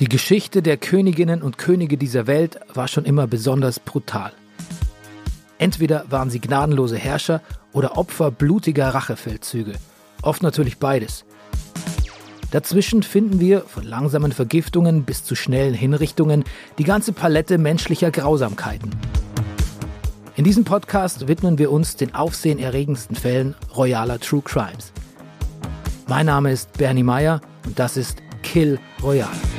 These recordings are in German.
Die Geschichte der Königinnen und Könige dieser Welt war schon immer besonders brutal. Entweder waren sie gnadenlose Herrscher oder Opfer blutiger Rachefeldzüge. Oft natürlich beides. Dazwischen finden wir, von langsamen Vergiftungen bis zu schnellen Hinrichtungen, die ganze Palette menschlicher Grausamkeiten. In diesem Podcast widmen wir uns den aufsehenerregendsten Fällen royaler True Crimes. Mein Name ist Bernie Meyer und das ist Kill Royale.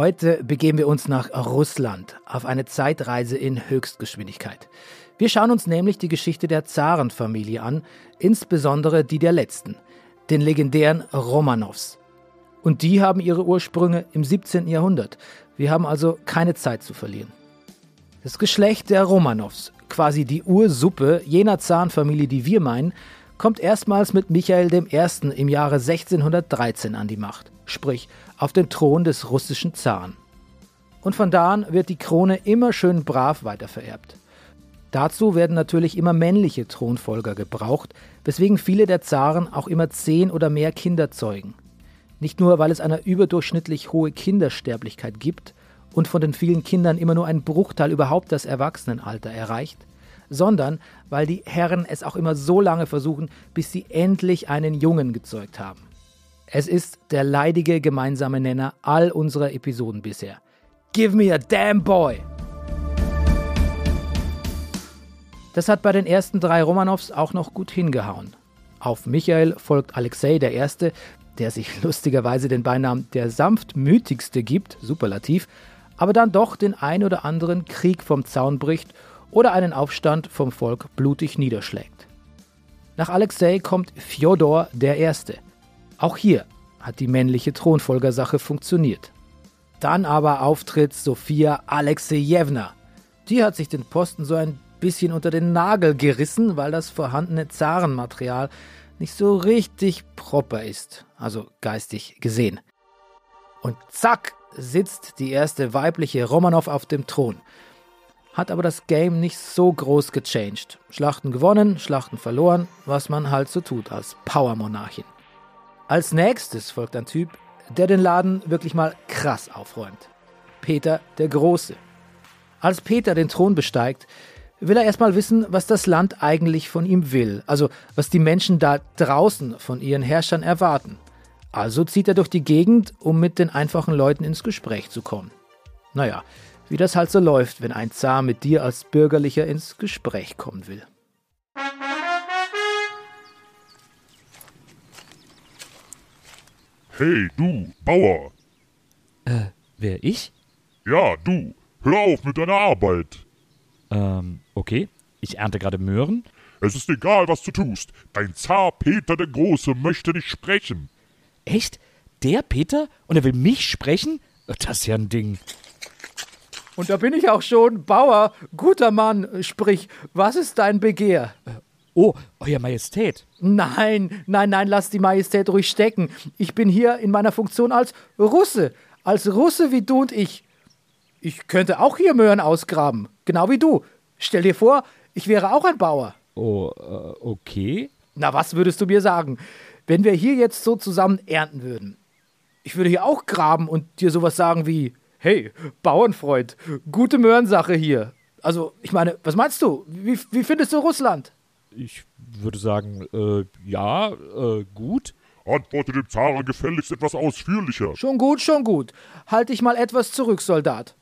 Heute begeben wir uns nach Russland auf eine Zeitreise in Höchstgeschwindigkeit. Wir schauen uns nämlich die Geschichte der Zarenfamilie an, insbesondere die der letzten, den legendären Romanows. Und die haben ihre Ursprünge im 17. Jahrhundert. Wir haben also keine Zeit zu verlieren. Das Geschlecht der Romanows, quasi die Ursuppe jener Zarenfamilie, die wir meinen, kommt erstmals mit Michael I. im Jahre 1613 an die Macht, sprich auf den Thron des russischen Zaren. Und von da an wird die Krone immer schön brav weitervererbt. Dazu werden natürlich immer männliche Thronfolger gebraucht, weswegen viele der Zaren auch immer zehn oder mehr Kinder zeugen. Nicht nur, weil es eine überdurchschnittlich hohe Kindersterblichkeit gibt und von den vielen Kindern immer nur ein Bruchteil überhaupt das Erwachsenenalter erreicht, sondern weil die Herren es auch immer so lange versuchen, bis sie endlich einen Jungen gezeugt haben. Es ist der leidige gemeinsame Nenner all unserer Episoden bisher. Give me a damn boy! Das hat bei den ersten drei Romanows auch noch gut hingehauen. Auf Michael folgt Alexei I., der sich lustigerweise den Beinamen der sanftmütigste gibt, superlativ, aber dann doch den ein oder anderen Krieg vom Zaun bricht oder einen Aufstand vom Volk blutig niederschlägt. Nach Alexei kommt Fjodor I., auch hier hat die männliche Thronfolgersache funktioniert. Dann aber auftritt Sophia Alexejewna. Die hat sich den Posten so ein bisschen unter den Nagel gerissen, weil das vorhandene Zarenmaterial nicht so richtig proper ist, also geistig gesehen. Und zack sitzt die erste weibliche Romanow auf dem Thron. Hat aber das Game nicht so groß gechanged. Schlachten gewonnen, Schlachten verloren, was man halt so tut als Powermonarchin. Als nächstes folgt ein Typ, der den Laden wirklich mal krass aufräumt. Peter der Große. Als Peter den Thron besteigt, will er erstmal wissen, was das Land eigentlich von ihm will, also was die Menschen da draußen von ihren Herrschern erwarten. Also zieht er durch die Gegend, um mit den einfachen Leuten ins Gespräch zu kommen. Naja, wie das halt so läuft, wenn ein Zar mit dir als Bürgerlicher ins Gespräch kommen will. Hey, du, Bauer. Äh, wer ich? Ja, du. Hör auf mit deiner Arbeit. Ähm, okay. Ich ernte gerade Möhren. Es ist egal, was du tust. Dein Zar Peter der Große möchte dich sprechen. Echt? Der Peter? Und er will mich sprechen? Das ist ja ein Ding. Und da bin ich auch schon. Bauer, guter Mann, sprich, was ist dein Begehr? Oh, Euer Majestät. Nein, nein, nein, lass die Majestät ruhig stecken. Ich bin hier in meiner Funktion als Russe. Als Russe wie du und ich. Ich könnte auch hier Möhren ausgraben. Genau wie du. Stell dir vor, ich wäre auch ein Bauer. Oh, äh, okay. Na, was würdest du mir sagen, wenn wir hier jetzt so zusammen ernten würden? Ich würde hier auch graben und dir sowas sagen wie: Hey, Bauernfreund, gute Möhrensache hier. Also, ich meine, was meinst du? Wie, wie findest du Russland? Ich würde sagen, äh, ja, äh, gut. Antworte dem Zaren gefälligst etwas ausführlicher. Schon gut, schon gut. Halt dich mal etwas zurück, Soldat.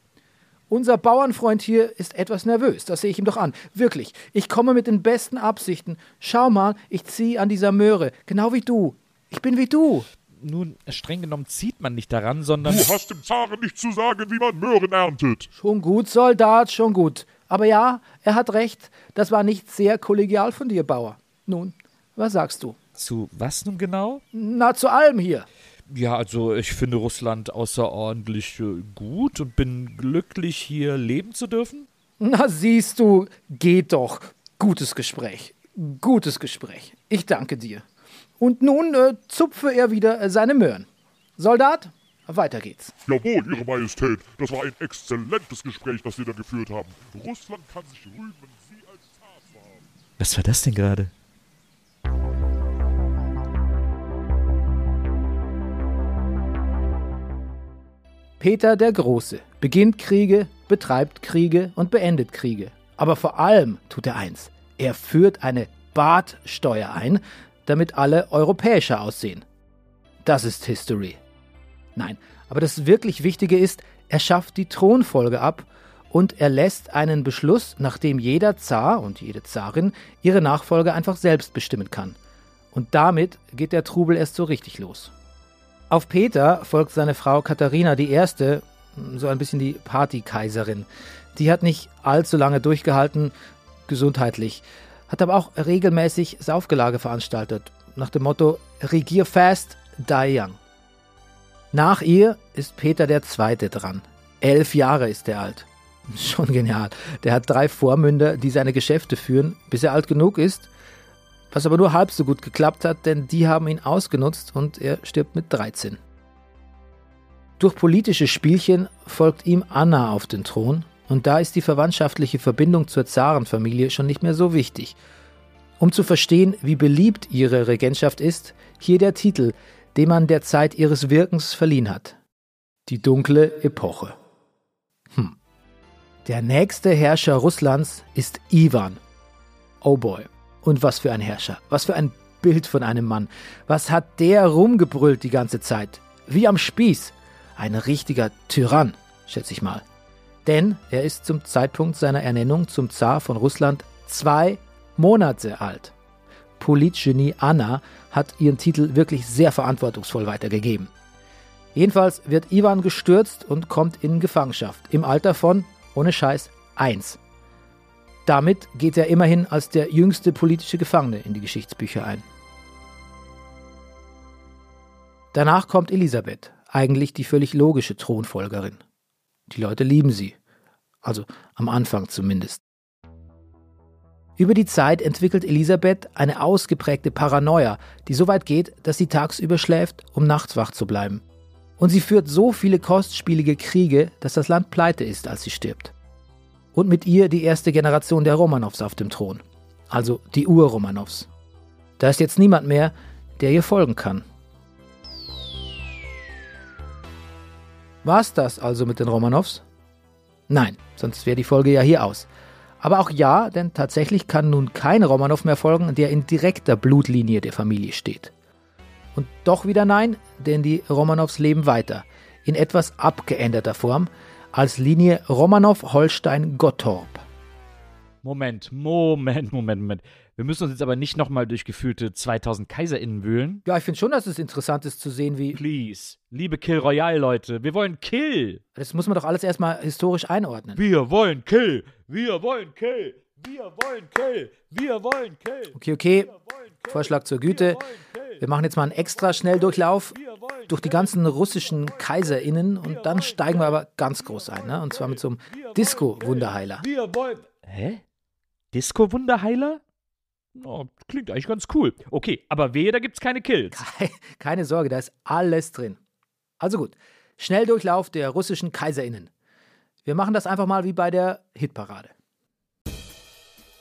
Unser Bauernfreund hier ist etwas nervös, das sehe ich ihm doch an. Wirklich, ich komme mit den besten Absichten. Schau mal, ich ziehe an dieser Möhre, genau wie du. Ich bin wie du. Nun, streng genommen zieht man nicht daran, sondern. Du hast dem Zaren nicht zu sagen, wie man Möhren erntet. Schon gut, Soldat, schon gut. Aber ja, er hat recht, das war nicht sehr kollegial von dir, Bauer. Nun, was sagst du? Zu was nun genau? Na, zu allem hier. Ja, also ich finde Russland außerordentlich äh, gut und bin glücklich, hier leben zu dürfen. Na, siehst du, geht doch. Gutes Gespräch. Gutes Gespräch. Ich danke dir. Und nun äh, zupfe er wieder seine Möhren. Soldat, weiter geht's. Jawohl, Ihre Majestät, das war ein exzellentes Gespräch, das Sie da geführt haben. Russland kann sich rühmen, Sie als haben. Was war das denn gerade? Peter der Große beginnt Kriege, betreibt Kriege und beendet Kriege. Aber vor allem tut er eins. Er führt eine Bartsteuer ein, damit alle europäischer aussehen. Das ist History. Nein, aber das wirklich Wichtige ist, er schafft die Thronfolge ab und er lässt einen Beschluss, nachdem jeder Zar und jede Zarin ihre Nachfolge einfach selbst bestimmen kann. Und damit geht der Trubel erst so richtig los. Auf Peter folgt seine Frau Katharina die Erste, so ein bisschen die Partykaiserin. Die hat nicht allzu lange durchgehalten, gesundheitlich, hat aber auch regelmäßig Saufgelage veranstaltet, nach dem Motto Regier fast, die young. Nach ihr ist Peter der Zweite dran. Elf Jahre ist er alt. Schon genial. Der hat drei Vormünder, die seine Geschäfte führen, bis er alt genug ist. Was aber nur halb so gut geklappt hat, denn die haben ihn ausgenutzt und er stirbt mit 13. Durch politische Spielchen folgt ihm Anna auf den Thron und da ist die verwandtschaftliche Verbindung zur Zarenfamilie schon nicht mehr so wichtig. Um zu verstehen, wie beliebt ihre Regentschaft ist, hier der Titel, den man der Zeit ihres Wirkens verliehen hat. Die dunkle Epoche. Hm. Der nächste Herrscher Russlands ist Ivan. Oh boy. Und was für ein Herrscher. Was für ein Bild von einem Mann. Was hat der rumgebrüllt die ganze Zeit? Wie am Spieß. Ein richtiger Tyrann, schätze ich mal. Denn er ist zum Zeitpunkt seiner Ernennung zum Zar von Russland zwei Monate alt. Politgenie Anna hat ihren Titel wirklich sehr verantwortungsvoll weitergegeben. Jedenfalls wird Ivan gestürzt und kommt in Gefangenschaft im Alter von, ohne Scheiß, 1. Damit geht er immerhin als der jüngste politische Gefangene in die Geschichtsbücher ein. Danach kommt Elisabeth, eigentlich die völlig logische Thronfolgerin. Die Leute lieben sie, also am Anfang zumindest. Über die Zeit entwickelt Elisabeth eine ausgeprägte Paranoia, die so weit geht, dass sie tagsüber schläft, um nachts wach zu bleiben. Und sie führt so viele kostspielige Kriege, dass das Land pleite ist, als sie stirbt. Und mit ihr die erste Generation der Romanows auf dem Thron, also die Ur-Romanows. Da ist jetzt niemand mehr, der ihr folgen kann. War's das also mit den Romanows? Nein, sonst wäre die Folge ja hier aus. Aber auch ja, denn tatsächlich kann nun kein Romanow mehr folgen, der in direkter Blutlinie der Familie steht. Und doch wieder nein, denn die Romanows leben weiter, in etwas abgeänderter Form, als Linie Romanow-Holstein-Gottorp. Moment, Moment, Moment, Moment. Wir müssen uns jetzt aber nicht nochmal durch gefühlte 2000 KaiserInnen wühlen. Ja, ich finde schon, dass es interessant ist zu sehen, wie. Please. Liebe Kill Royale, Leute. Wir wollen Kill. Das muss man doch alles erstmal historisch einordnen. Wir wollen Kill. Wir wollen Kill. Wir wollen Kill. Wir wollen Kill. Okay, okay. Vorschlag zur Güte. Wir machen jetzt mal einen extra Schnelldurchlauf durch die ganzen russischen KaiserInnen und dann steigen wir aber ganz groß ein, ne? Und zwar mit so einem Disco-Wunderheiler. Wir wollen. Hä? Disco-Wunderheiler? Oh, klingt eigentlich ganz cool. Okay, aber wehe, da gibt's keine Kills. Keine Sorge, da ist alles drin. Also gut, Schnelldurchlauf der russischen KaiserInnen. Wir machen das einfach mal wie bei der Hitparade.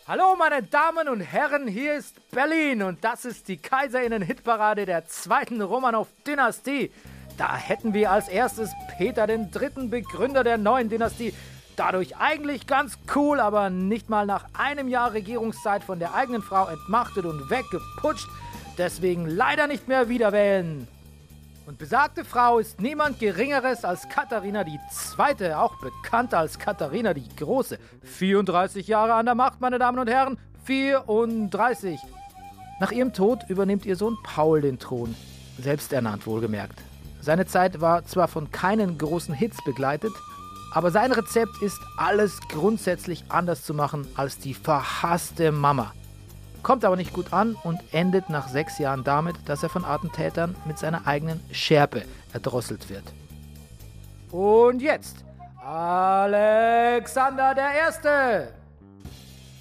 Hallo meine Damen und Herren, hier ist Berlin und das ist die Kaiserinnen-Hitparade der zweiten Romanow-Dynastie. Da hätten wir als erstes Peter den Dritten, Begründer der neuen Dynastie. Dadurch eigentlich ganz cool, aber nicht mal nach einem Jahr Regierungszeit von der eigenen Frau entmachtet und weggeputscht. Deswegen leider nicht mehr wiederwählen. Und besagte Frau ist niemand Geringeres als Katharina die Zweite, auch bekannt als Katharina die Große. 34 Jahre an der Macht, meine Damen und Herren. 34. Nach ihrem Tod übernimmt ihr Sohn Paul den Thron. Selbsternannt wohlgemerkt. Seine Zeit war zwar von keinen großen Hits begleitet, aber sein Rezept ist, alles grundsätzlich anders zu machen als die verhasste Mama. Kommt aber nicht gut an und endet nach sechs Jahren damit, dass er von Attentätern mit seiner eigenen Schärpe erdrosselt wird. Und jetzt Alexander der Erste,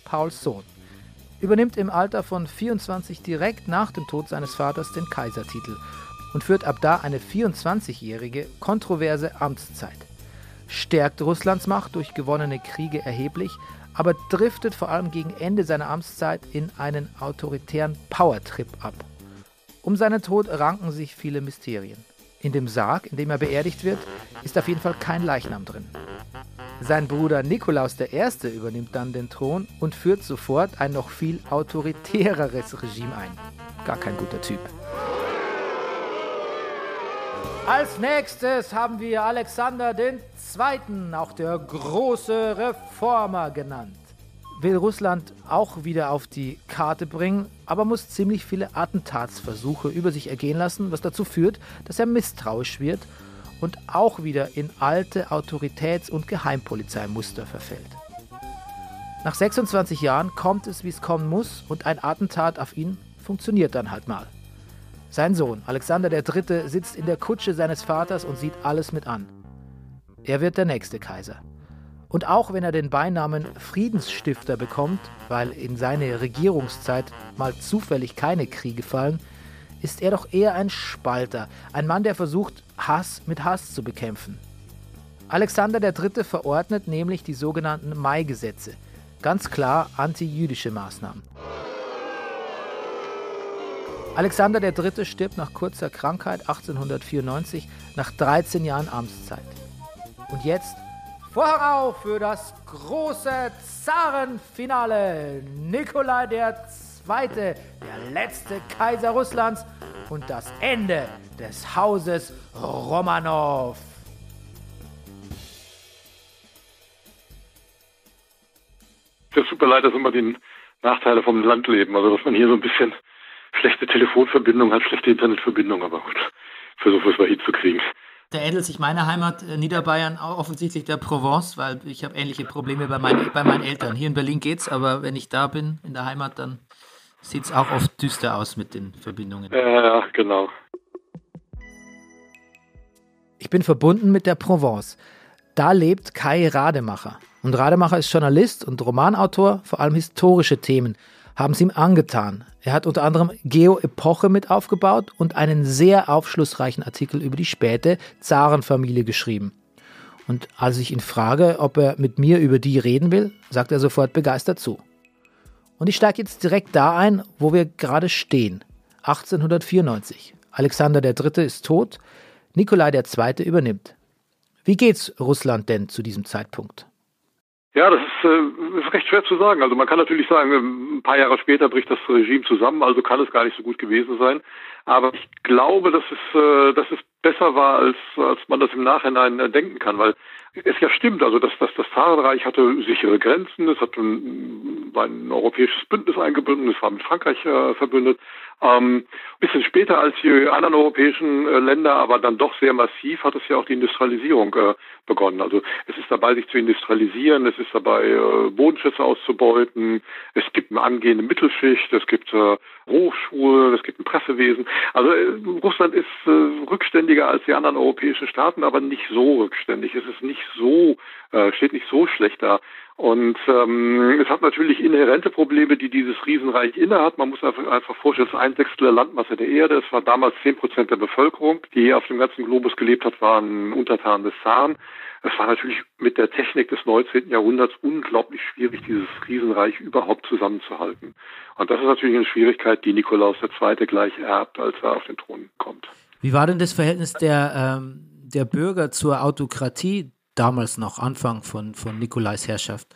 Pauls Sohn, übernimmt im Alter von 24 direkt nach dem Tod seines Vaters den Kaisertitel und führt ab da eine 24-jährige kontroverse Amtszeit. Stärkt Russlands Macht durch gewonnene Kriege erheblich, aber driftet vor allem gegen Ende seiner Amtszeit in einen autoritären Powertrip ab. Um seinen Tod ranken sich viele Mysterien. In dem Sarg, in dem er beerdigt wird, ist auf jeden Fall kein Leichnam drin. Sein Bruder Nikolaus I. übernimmt dann den Thron und führt sofort ein noch viel autoritäreres Regime ein. Gar kein guter Typ. Als nächstes haben wir Alexander II., auch der große Reformer genannt. Will Russland auch wieder auf die Karte bringen, aber muss ziemlich viele Attentatsversuche über sich ergehen lassen, was dazu führt, dass er misstrauisch wird und auch wieder in alte Autoritäts- und Geheimpolizeimuster verfällt. Nach 26 Jahren kommt es, wie es kommen muss, und ein Attentat auf ihn funktioniert dann halt mal. Sein Sohn, Alexander III., sitzt in der Kutsche seines Vaters und sieht alles mit an. Er wird der nächste Kaiser. Und auch wenn er den Beinamen Friedensstifter bekommt, weil in seine Regierungszeit mal zufällig keine Kriege fallen, ist er doch eher ein Spalter, ein Mann, der versucht, Hass mit Hass zu bekämpfen. Alexander III. verordnet nämlich die sogenannten Mai-Gesetze, ganz klar antijüdische Maßnahmen. Alexander III. stirbt nach kurzer Krankheit 1894 nach 13 Jahren Amtszeit. Und jetzt vorauf für das große Zarenfinale. Nikolai II., der letzte Kaiser Russlands und das Ende des Hauses Romanow. Das super leid, dass immer die Nachteile vom Landleben, also dass man hier so ein bisschen schlechte Telefonverbindung hat, schlechte Internetverbindung, aber gut, versuchen wir es mal hinzukriegen. Da ähnelt sich meine Heimat äh, Niederbayern auch offensichtlich der Provence, weil ich habe ähnliche Probleme bei, mein, bei meinen Eltern. Hier in Berlin geht's, aber wenn ich da bin, in der Heimat, dann sieht es auch oft düster aus mit den Verbindungen. Ja, ja, genau. Ich bin verbunden mit der Provence. Da lebt Kai Rademacher. Und Rademacher ist Journalist und Romanautor, vor allem historische Themen haben es ihm angetan. Er hat unter anderem Geo-Epoche mit aufgebaut und einen sehr aufschlussreichen Artikel über die späte Zarenfamilie geschrieben. Und als ich ihn frage, ob er mit mir über die reden will, sagt er sofort begeistert zu. Und ich steige jetzt direkt da ein, wo wir gerade stehen. 1894. Alexander III. ist tot, Nikolai II. übernimmt. Wie geht's Russland denn zu diesem Zeitpunkt? Ja, das ist, äh, ist recht schwer zu sagen. Also man kann natürlich sagen, ein paar Jahre später bricht das Regime zusammen, also kann es gar nicht so gut gewesen sein. Aber ich glaube, dass es, äh, dass es besser war, als, als man das im Nachhinein äh, denken kann, weil es ja stimmt, also dass, dass das Zarenreich hatte sichere Grenzen, es hat ein, ein europäisches Bündnis eingebunden, es war mit Frankreich äh, verbündet. Ähm, bisschen später als die anderen europäischen äh, Länder, aber dann doch sehr massiv hat es ja auch die Industrialisierung äh, begonnen. Also es ist dabei, sich zu industrialisieren, es ist dabei, äh, Bodenschätze auszubeuten, es gibt eine angehende Mittelschicht, es gibt äh, Hochschulen, es gibt ein Pressewesen. Also äh, Russland ist äh, rückständiger als die anderen europäischen Staaten, aber nicht so rückständig. Es ist nicht so, äh, steht nicht so schlecht da. Und ähm, es hat natürlich inhärente Probleme, die dieses Riesenreich innehat. Man muss einfach, einfach vorstellen, es ist ein Sechstel der Landmasse der Erde. Es war damals zehn Prozent der Bevölkerung, die auf dem ganzen Globus gelebt hat, waren Untertanen des Zaren. Es war natürlich mit der Technik des 19. Jahrhunderts unglaublich schwierig, dieses Riesenreich überhaupt zusammenzuhalten. Und das ist natürlich eine Schwierigkeit, die Nikolaus II. gleich erbt, als er auf den Thron kommt. Wie war denn das Verhältnis der, ähm, der Bürger zur Autokratie damals noch, Anfang von, von Nikolais Herrschaft?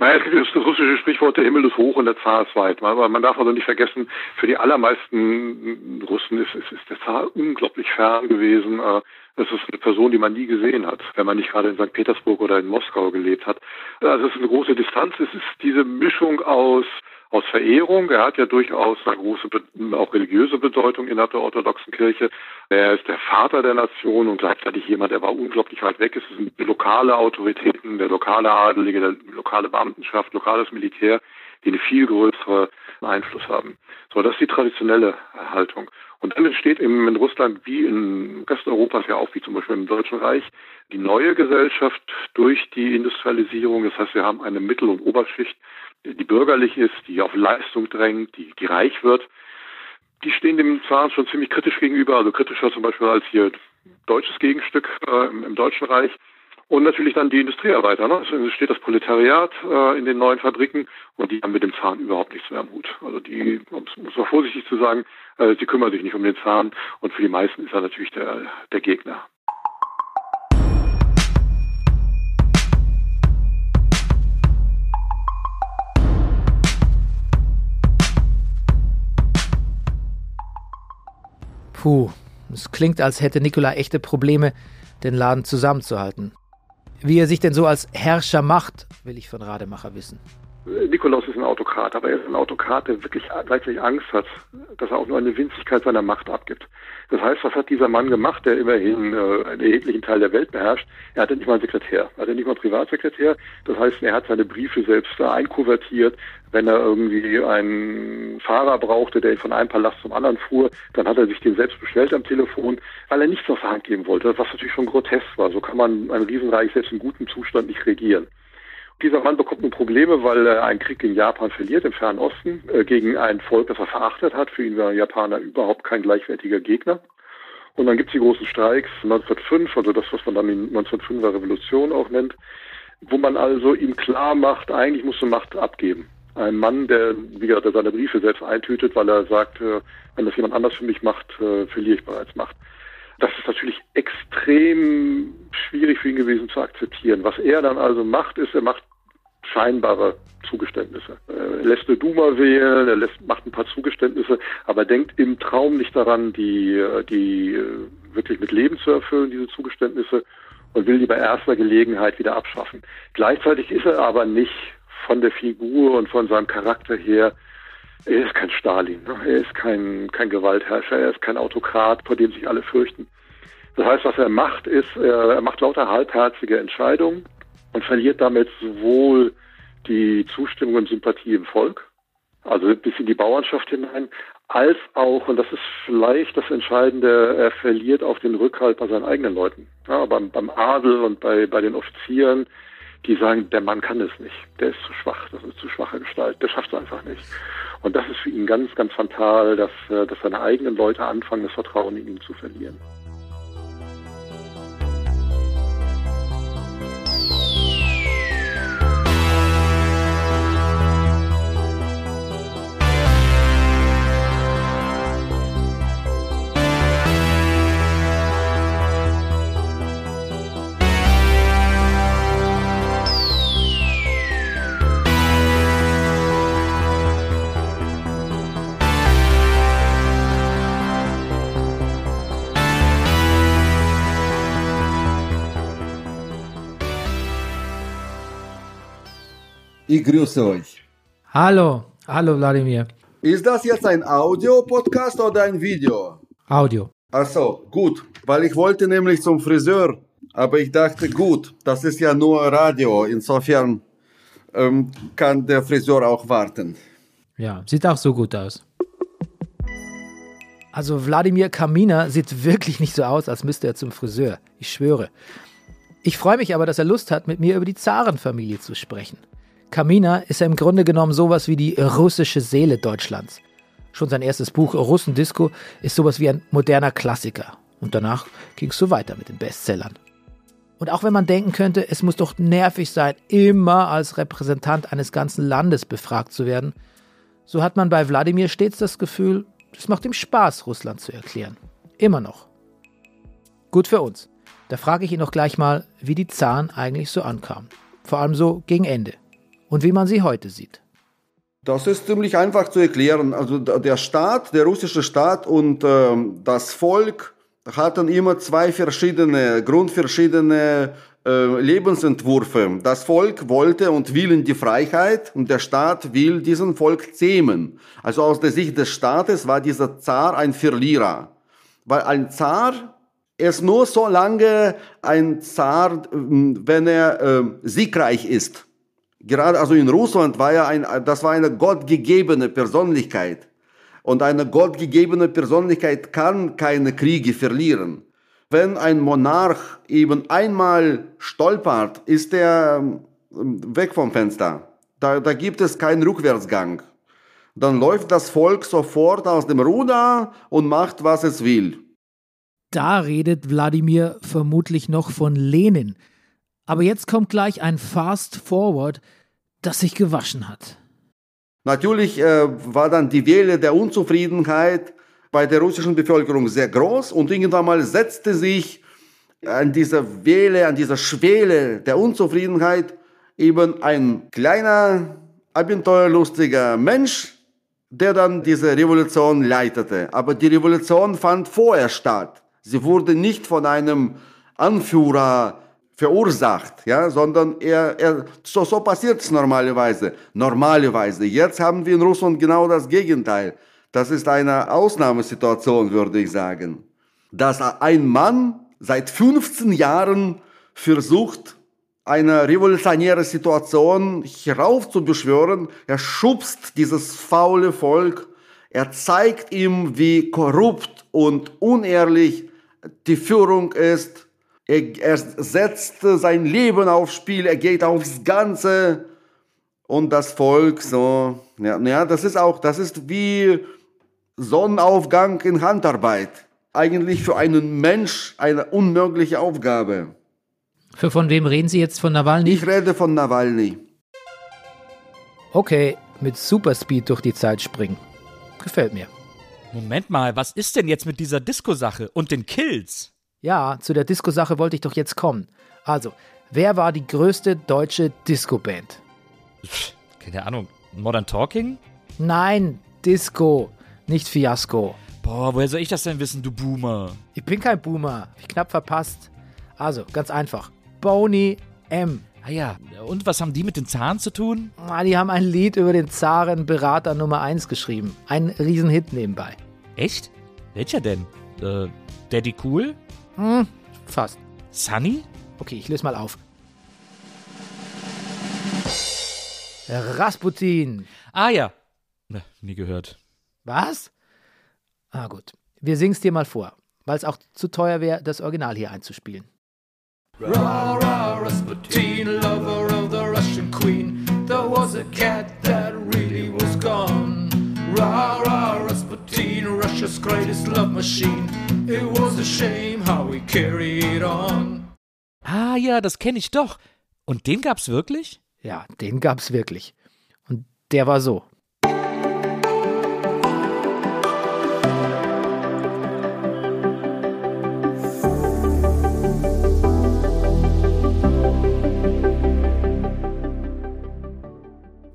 Naja, es gibt das russische Sprichwort, der Himmel ist hoch und der Zar ist weit. Aber man darf also nicht vergessen, für die allermeisten Russen ist, ist, ist der Zar unglaublich fern gewesen. Äh, es ist eine Person, die man nie gesehen hat, wenn man nicht gerade in St. Petersburg oder in Moskau gelebt hat. Also es ist eine große Distanz. Es ist diese Mischung aus aus Verehrung. Er hat ja durchaus eine große, auch religiöse Bedeutung innerhalb der orthodoxen Kirche. Er ist der Vater der Nation und gleichzeitig jemand, der war unglaublich weit weg. Es sind lokale Autoritäten, der lokale Adelige, der lokale Beamtenschaft, lokales Militär, die eine viel größere Einfluss haben. So, das ist die traditionelle Haltung. Und dann entsteht eben in Russland wie in Rest Europas ja auch, wie zum Beispiel im Deutschen Reich, die neue Gesellschaft durch die Industrialisierung. Das heißt, wir haben eine Mittel- und Oberschicht, die bürgerlich ist, die auf Leistung drängt, die, die reich wird. die stehen dem Zahn schon ziemlich kritisch gegenüber, also kritischer zum Beispiel als hier deutsches Gegenstück äh, im, im, Deutschen Reich. Und natürlich dann die Industriearbeiter. Ne? Es steht das Proletariat äh, in den neuen Fabriken und die haben mit dem Zahn überhaupt nichts mehr am Hut. Also die, um es mal vorsichtig zu sagen, äh, sie kümmern sich nicht um den Zahn und für die meisten ist er natürlich der, der Gegner. Puh, es klingt, als hätte Nikola echte Probleme, den Laden zusammenzuhalten. Wie er sich denn so als Herrscher macht, will ich von Rademacher wissen. Nikolaus ist ein Autokrat, aber er ist ein Autokrat, der wirklich gleichzeitig Angst hat, dass er auch nur eine Winzigkeit seiner Macht abgibt. Das heißt, was hat dieser Mann gemacht, der immerhin äh, einen erheblichen Teil der Welt beherrscht? Er hatte nicht mal einen Sekretär, er hatte nicht mal einen Privatsekretär. Das heißt, er hat seine Briefe selbst da einkuvertiert. Wenn er irgendwie einen Fahrer brauchte, der ihn von einem Palast zum anderen fuhr, dann hat er sich den selbst bestellt am Telefon, weil er nichts aus der Hand geben wollte, was natürlich schon grotesk war. So kann man ein Riesenreich selbst in gutem Zustand nicht regieren. Dieser Mann bekommt nun Probleme, weil er einen Krieg gegen Japan verliert im Fernen Osten, äh, gegen ein Volk, das er verachtet hat. Für ihn war Japaner überhaupt kein gleichwertiger Gegner. Und dann gibt es die großen Streiks 1905, also das, was man dann die 1905er Revolution auch nennt, wo man also ihm klar macht, eigentlich musst du Macht abgeben. Ein Mann, der, wie gesagt, seine Briefe selbst eintütet, weil er sagt, äh, wenn das jemand anders für mich macht, äh, verliere ich bereits Macht. Das ist natürlich extrem schwierig für ihn gewesen zu akzeptieren. Was er dann also macht, ist, er macht scheinbare Zugeständnisse. Er lässt eine Duma wählen, er lässt, macht ein paar Zugeständnisse, aber denkt im Traum nicht daran, die, die wirklich mit Leben zu erfüllen, diese Zugeständnisse, und will die bei erster Gelegenheit wieder abschaffen. Gleichzeitig ist er aber nicht von der Figur und von seinem Charakter her er ist kein Stalin, ne? er ist kein, kein Gewaltherrscher, er ist kein Autokrat, vor dem sich alle fürchten. Das heißt, was er macht, ist, er macht lauter halbherzige Entscheidungen und verliert damit sowohl die Zustimmung und Sympathie im Volk, also bis in die Bauernschaft hinein, als auch, und das ist vielleicht das Entscheidende, er verliert auch den Rückhalt bei seinen eigenen Leuten. Ja, beim, beim Adel und bei, bei den Offizieren, die sagen, der Mann kann es nicht, der ist zu schwach, das ist zu schwache Gestalt, der schafft es einfach nicht. Und das ist für ihn ganz, ganz fatal, dass, äh, dass seine eigenen Leute anfangen, das Vertrauen in ihn zu verlieren. Ich grüße euch. Hallo, hallo Wladimir. Ist das jetzt ein Audio-Podcast oder ein Video? Audio. Achso, gut, weil ich wollte nämlich zum Friseur, aber ich dachte, gut, das ist ja nur Radio, insofern ähm, kann der Friseur auch warten. Ja, sieht auch so gut aus. Also Wladimir Kamina sieht wirklich nicht so aus, als müsste er zum Friseur. Ich schwöre. Ich freue mich aber, dass er Lust hat, mit mir über die Zarenfamilie zu sprechen. Kamina ist ja im Grunde genommen sowas wie die russische Seele Deutschlands. Schon sein erstes Buch Russendisco ist sowas wie ein moderner Klassiker. Und danach ging es so weiter mit den Bestsellern. Und auch wenn man denken könnte, es muss doch nervig sein, immer als Repräsentant eines ganzen Landes befragt zu werden, so hat man bei Wladimir stets das Gefühl, es macht ihm Spaß, Russland zu erklären. Immer noch. Gut für uns. Da frage ich ihn noch gleich mal, wie die Zahn eigentlich so ankamen. Vor allem so gegen Ende und wie man sie heute sieht. Das ist ziemlich einfach zu erklären. Also der Staat, der russische Staat und äh, das Volk hatten immer zwei verschiedene, grundverschiedene äh, Lebensentwürfe. Das Volk wollte und will die Freiheit und der Staat will diesen Volk zähmen. Also aus der Sicht des Staates war dieser Zar ein Verlierer. Weil ein Zar ist nur so lange ein Zar, wenn er äh, siegreich ist. Gerade also in Russland war ja ein, das war eine gottgegebene Persönlichkeit. Und eine gottgegebene Persönlichkeit kann keine Kriege verlieren. Wenn ein Monarch eben einmal stolpert, ist er ähm, weg vom Fenster. Da, da gibt es keinen Rückwärtsgang. dann läuft das Volk sofort aus dem Ruder und macht, was es will. Da redet Wladimir vermutlich noch von Lenin. Aber jetzt kommt gleich ein Fast Forward, das sich gewaschen hat. Natürlich äh, war dann die Welle der Unzufriedenheit bei der russischen Bevölkerung sehr groß und irgendwann mal setzte sich an dieser Welle, an dieser Schwele der Unzufriedenheit eben ein kleiner, abenteuerlustiger Mensch, der dann diese Revolution leitete. Aber die Revolution fand vorher statt. Sie wurde nicht von einem Anführer verursacht, ja, sondern er, er so, so passiert es normalerweise. Normalerweise. Jetzt haben wir in Russland genau das Gegenteil. Das ist eine Ausnahmesituation, würde ich sagen. Dass ein Mann seit 15 Jahren versucht, eine revolutionäre Situation heraufzubeschwören. Er schubst dieses faule Volk. Er zeigt ihm, wie korrupt und unehrlich die Führung ist. Er, er setzt sein Leben aufs Spiel. Er geht aufs Ganze. Und das Volk so, ja, ja, das ist auch, das ist wie Sonnenaufgang in Handarbeit. Eigentlich für einen Mensch eine unmögliche Aufgabe. Für von wem reden Sie jetzt? Von Nawalny? Ich rede von Nawalny. Okay, mit Superspeed durch die Zeit springen. Gefällt mir. Moment mal, was ist denn jetzt mit dieser Disco-Sache und den Kills? Ja, zu der Disco-Sache wollte ich doch jetzt kommen. Also, wer war die größte deutsche Disco-Band? Keine Ahnung. Modern Talking? Nein, Disco, nicht Fiasco. Boah, woher soll ich das denn wissen, du Boomer? Ich bin kein Boomer. Hab ich knapp verpasst. Also, ganz einfach. Boney M. Ah ja, und was haben die mit den Zaren zu tun? Ah, die haben ein Lied über den Zaren-Berater Nummer 1 geschrieben. Ein Riesenhit nebenbei. Echt? Welcher denn? Äh, Daddy Cool? Hm, fast. Sunny? Okay, ich löse mal auf. Rasputin. Ah ja. Ne, nie gehört. Was? Ah gut. Wir singen's dir mal vor, weil es auch zu teuer wäre, das Original hier einzuspielen. Ra ra Rasputin, lover of the Russian queen. There was a cat that really was gone. Ra ra Rasputin, Russia's greatest love machine. It was a shame how we carried on. Ah ja, das kenne ich doch. Und den gab's wirklich? Ja, den gab's wirklich. Und der war so.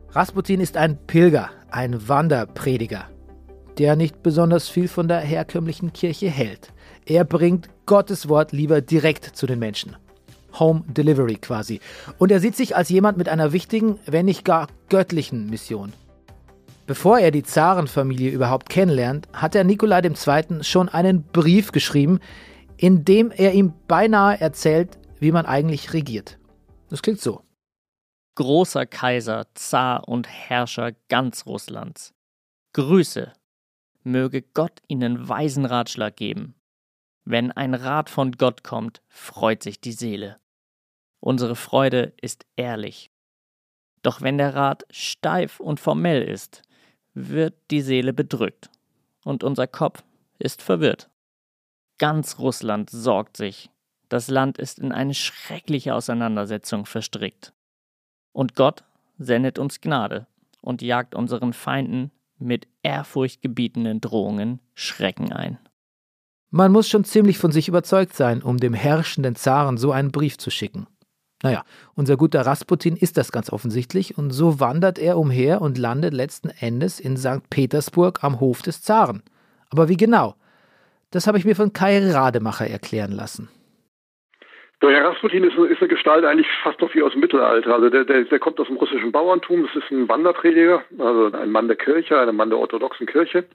Rasputin ist ein Pilger, ein Wanderprediger, der nicht besonders viel von der herkömmlichen Kirche hält. Er bringt Gottes Wort lieber direkt zu den Menschen. Home Delivery quasi. Und er sieht sich als jemand mit einer wichtigen, wenn nicht gar göttlichen Mission. Bevor er die Zarenfamilie überhaupt kennenlernt, hat er Nikolai II. schon einen Brief geschrieben, in dem er ihm beinahe erzählt, wie man eigentlich regiert. Das klingt so großer Kaiser, Zar und Herrscher ganz Russlands. Grüße. Möge Gott Ihnen weisen Ratschlag geben. Wenn ein Rat von Gott kommt, freut sich die Seele. Unsere Freude ist ehrlich. Doch wenn der Rat steif und formell ist, wird die Seele bedrückt und unser Kopf ist verwirrt. Ganz Russland sorgt sich. Das Land ist in eine schreckliche Auseinandersetzung verstrickt. Und Gott sendet uns Gnade und jagt unseren Feinden mit ehrfurchtgebietenden Drohungen Schrecken ein. Man muss schon ziemlich von sich überzeugt sein, um dem herrschenden Zaren so einen Brief zu schicken. Naja, unser guter Rasputin ist das ganz offensichtlich, und so wandert er umher und landet letzten Endes in St. Petersburg am Hof des Zaren. Aber wie genau? Das habe ich mir von Kai Rademacher erklären lassen. Der Herr Rasputin ist, ist, eine Gestalt eigentlich fast noch wie aus dem Mittelalter. Also der, der, der kommt aus dem russischen Bauerntum, das ist ein Wanderprediger, also ein Mann der Kirche, ein Mann der orthodoxen Kirche,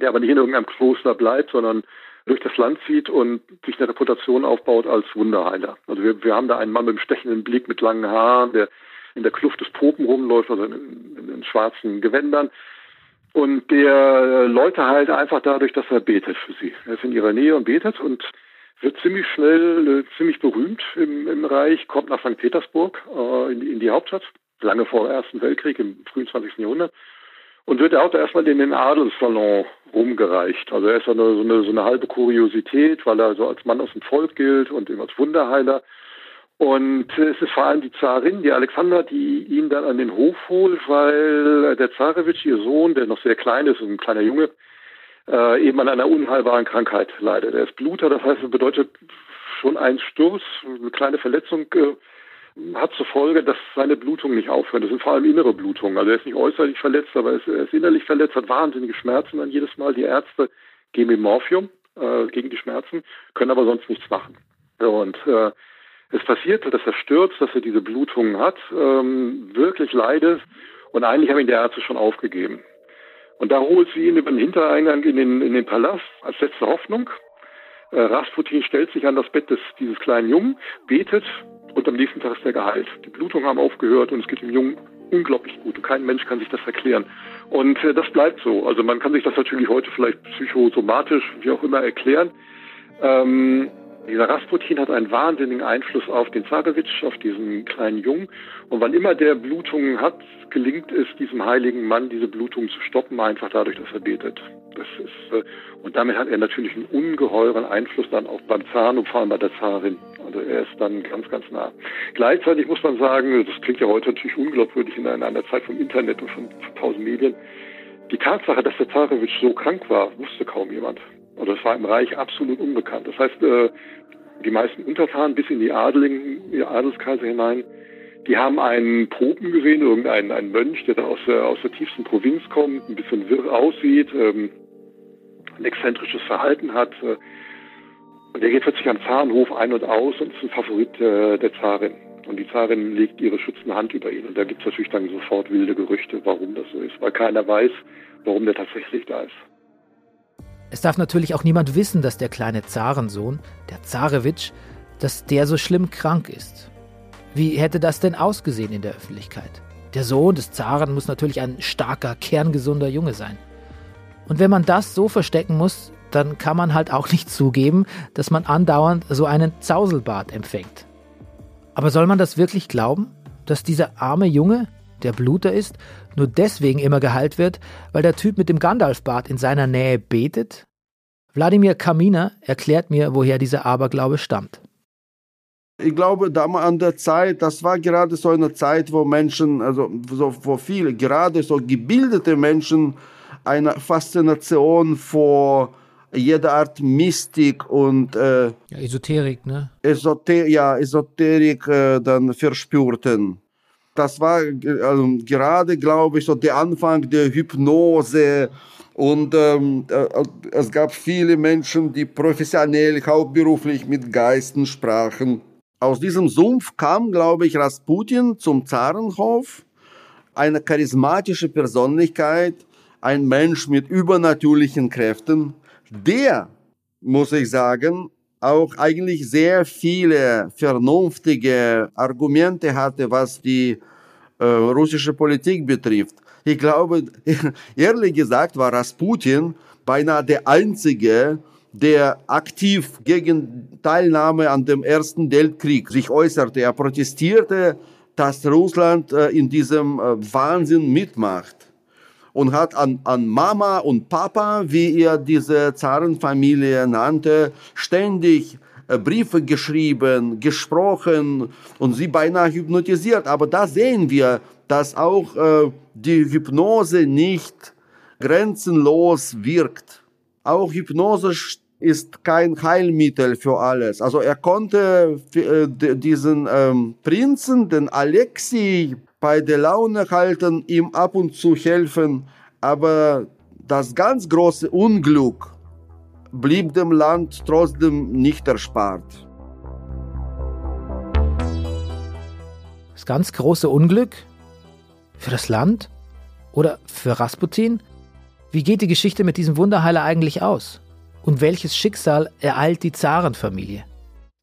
der aber nicht in irgendeinem Kloster bleibt, sondern durch das Land zieht und sich eine Reputation aufbaut als Wunderheiler. Also wir, wir haben da einen Mann mit einem stechenden Blick, mit langen Haaren, der in der Kluft des Popen rumläuft, also in, in, in schwarzen Gewändern. Und der Leute heilt einfach dadurch, dass er betet für sie. Er ist in ihrer Nähe und betet und wird ziemlich schnell äh, ziemlich berühmt im, im Reich, kommt nach St. Petersburg äh, in, in, die Hauptstadt, lange vor dem Ersten Weltkrieg im frühen 20. Jahrhundert und wird auch erstmal in den Adelssalon rumgereicht. Also er ist so eine, so eine, so eine halbe Kuriosität, weil er so als Mann aus dem Volk gilt und eben als Wunderheiler. Und es ist vor allem die Zarin, die Alexander, die ihn dann an den Hof holt, weil der Zarewitsch, ihr Sohn, der noch sehr klein ist, ein kleiner Junge, äh, eben an einer unheilbaren Krankheit leidet. Er ist Bluter, das heißt, es bedeutet schon ein Sturz, eine kleine Verletzung äh, hat zur Folge, dass seine Blutungen nicht aufhören. Das sind vor allem innere Blutungen. Also er ist nicht äußerlich verletzt, aber er ist, er ist innerlich verletzt, hat wahnsinnige Schmerzen dann jedes Mal. Die Ärzte geben ihm Morphium äh, gegen die Schmerzen, können aber sonst nichts machen. Und äh, es passiert, dass er stürzt, dass er diese Blutungen hat, ähm, wirklich leidet und eigentlich haben ihn die Ärzte schon aufgegeben. Und da holt sie ihn über den Hintereingang in den, in den Palast als letzte Hoffnung. Äh, Rasputin stellt sich an das Bett des, dieses kleinen Jungen, betet und am nächsten Tag ist er geheilt. Die Blutungen haben aufgehört und es geht dem Jungen unglaublich gut. Kein Mensch kann sich das erklären. Und äh, das bleibt so. Also man kann sich das natürlich heute vielleicht psychosomatisch, wie auch immer, erklären. Ähm, dieser Rasputin hat einen wahnsinnigen Einfluss auf den Zarewitsch, auf diesen kleinen Jungen. Und wann immer der Blutungen hat, gelingt es diesem heiligen Mann, diese Blutungen zu stoppen, einfach dadurch, dass er betet. Das ist, äh, und damit hat er natürlich einen ungeheuren Einfluss dann auch beim Zahn und vor allem bei der Zarin. Also er ist dann ganz, ganz nah. Gleichzeitig muss man sagen, das klingt ja heute natürlich unglaubwürdig in einer, Zeit vom Internet und von, tausend Medien, die Tatsache, dass der Zarewitsch so krank war, wusste kaum jemand. Also das war im Reich absolut unbekannt. Das heißt, äh, die meisten Untertanen bis in die Adeligen, die Adelskreise hinein, die haben einen Proben gesehen, irgendeinen einen Mönch, der da aus der, aus der tiefsten Provinz kommt, ein bisschen wirr aussieht, ähm, ein exzentrisches Verhalten hat. Äh, und der geht plötzlich am Zarenhof ein und aus und ist ein Favorit äh, der Zarin. Und die Zarin legt ihre schützende Hand über ihn. Und da gibt es natürlich dann sofort wilde Gerüchte, warum das so ist, weil keiner weiß, warum der tatsächlich da ist. Es darf natürlich auch niemand wissen, dass der kleine Zarensohn, der Zarewitsch, dass der so schlimm krank ist. Wie hätte das denn ausgesehen in der Öffentlichkeit? Der Sohn des Zaren muss natürlich ein starker, kerngesunder Junge sein. Und wenn man das so verstecken muss, dann kann man halt auch nicht zugeben, dass man andauernd so einen Zauselbart empfängt. Aber soll man das wirklich glauben, dass dieser arme Junge, der Bluter ist, nur deswegen immer geheilt wird, weil der Typ mit dem Gandalf-Bart in seiner Nähe betet? Wladimir Kaminer erklärt mir, woher dieser Aberglaube stammt. Ich glaube, damals an der Zeit, das war gerade so eine Zeit, wo Menschen, also so, wo viele, gerade so gebildete Menschen, eine Faszination vor jeder Art Mystik und äh, ja, Esoterik, ne? Esoter ja, Esoterik äh, dann verspürten. Das war also, gerade, glaube ich, so der Anfang der Hypnose. Und ähm, äh, es gab viele Menschen, die professionell, hauptberuflich mit Geisten sprachen. Aus diesem Sumpf kam, glaube ich, Rasputin zum Zarenhof. Eine charismatische Persönlichkeit, ein Mensch mit übernatürlichen Kräften, der, muss ich sagen, auch eigentlich sehr viele vernünftige Argumente hatte, was die äh, russische Politik betrifft. Ich glaube, ehrlich gesagt war Rasputin beinahe der Einzige, der aktiv gegen Teilnahme an dem Ersten Weltkrieg sich äußerte. Er protestierte, dass Russland äh, in diesem äh, Wahnsinn mitmacht und hat an, an Mama und Papa, wie er diese Zarenfamilie nannte, ständig äh, Briefe geschrieben, gesprochen und sie beinahe hypnotisiert. Aber da sehen wir, dass auch äh, die Hypnose nicht grenzenlos wirkt. Auch Hypnose ist kein Heilmittel für alles. Also er konnte äh, diesen ähm, Prinzen, den Alexei, bei der Laune halten, ihm ab und zu helfen, aber das ganz große Unglück blieb dem Land trotzdem nicht erspart. Das ganz große Unglück? Für das Land? Oder für Rasputin? Wie geht die Geschichte mit diesem Wunderheiler eigentlich aus? Und welches Schicksal ereilt die Zarenfamilie?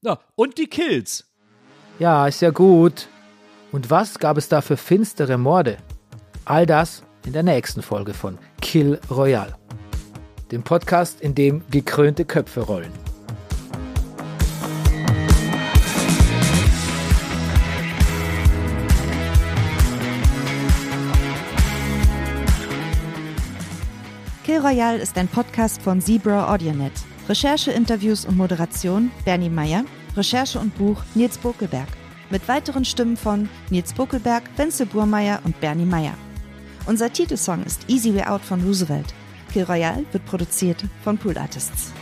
Ja, und die Kills. Ja, ist ja gut. Und was gab es da für finstere Morde? All das in der nächsten Folge von Kill Royale, dem Podcast, in dem gekrönte Köpfe rollen. Kill Royale ist ein Podcast von Zebra AudioNet. Recherche, Interviews und Moderation Bernie Meyer. Recherche und Buch Nils Bokelberg. Mit weiteren Stimmen von Nils Bokelberg, Wenzel Burmeier und Bernie Meyer. Unser Titelsong ist Easy Way Out von Roosevelt. Kill Royale wird produziert von Pool Artists.